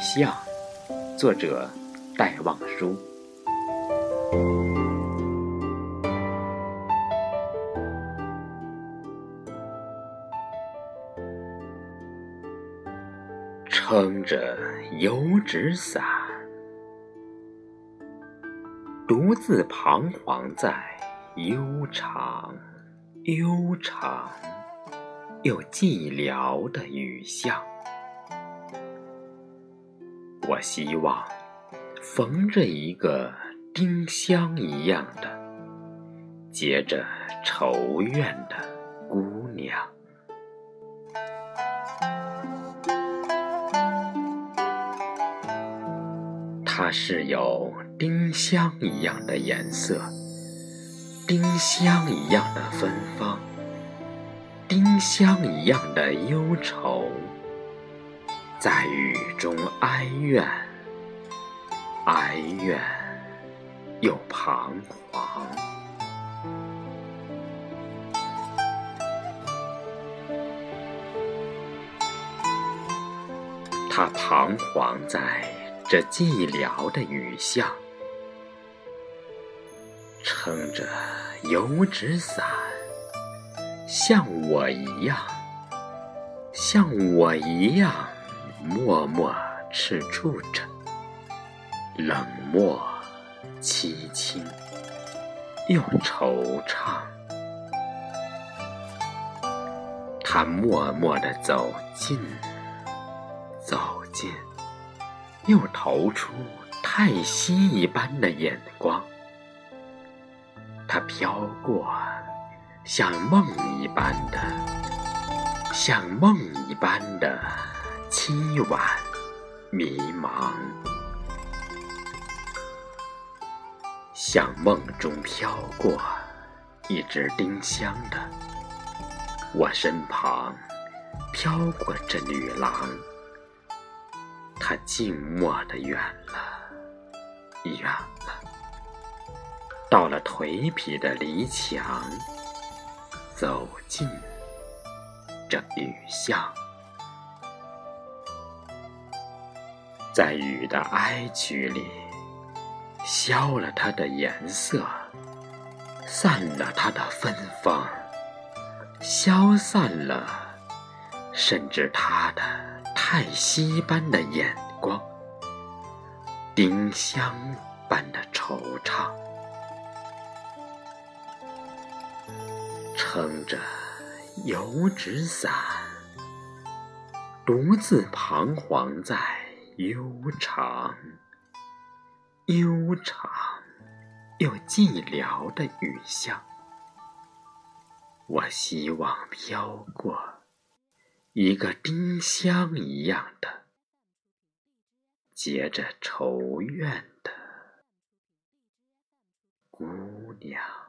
象，作者戴望舒。撑着油纸伞，独自彷徨在悠长、悠长又寂寥的雨巷。我希望缝着一个丁香一样的、结着愁怨的姑娘。它是有丁香一样的颜色，丁香一样的芬芳，丁香一样的忧愁。在雨中哀怨，哀怨又彷徨。他彷徨在这寂寥的雨巷，撑着油纸伞，像我一样，像我一样。默默吃住着，冷漠凄清又惆怅。他默默地走近，走近，又投出叹息一般的眼光。他飘过，像梦一般的，像梦一般的。凄婉迷茫，像梦中飘过一只丁香的我身旁，飘过这女郎，她静默的远了，远了，到了颓圮的篱墙，走进这雨巷。在雨的哀曲里，消了它的颜色，散了它的芬芳，消散了，甚至它的叹息般的眼光，丁香般的惆怅，撑着油纸伞，独自彷徨在。悠长、悠长又寂寥的雨巷，我希望飘过一个丁香一样的、结着愁怨的姑娘。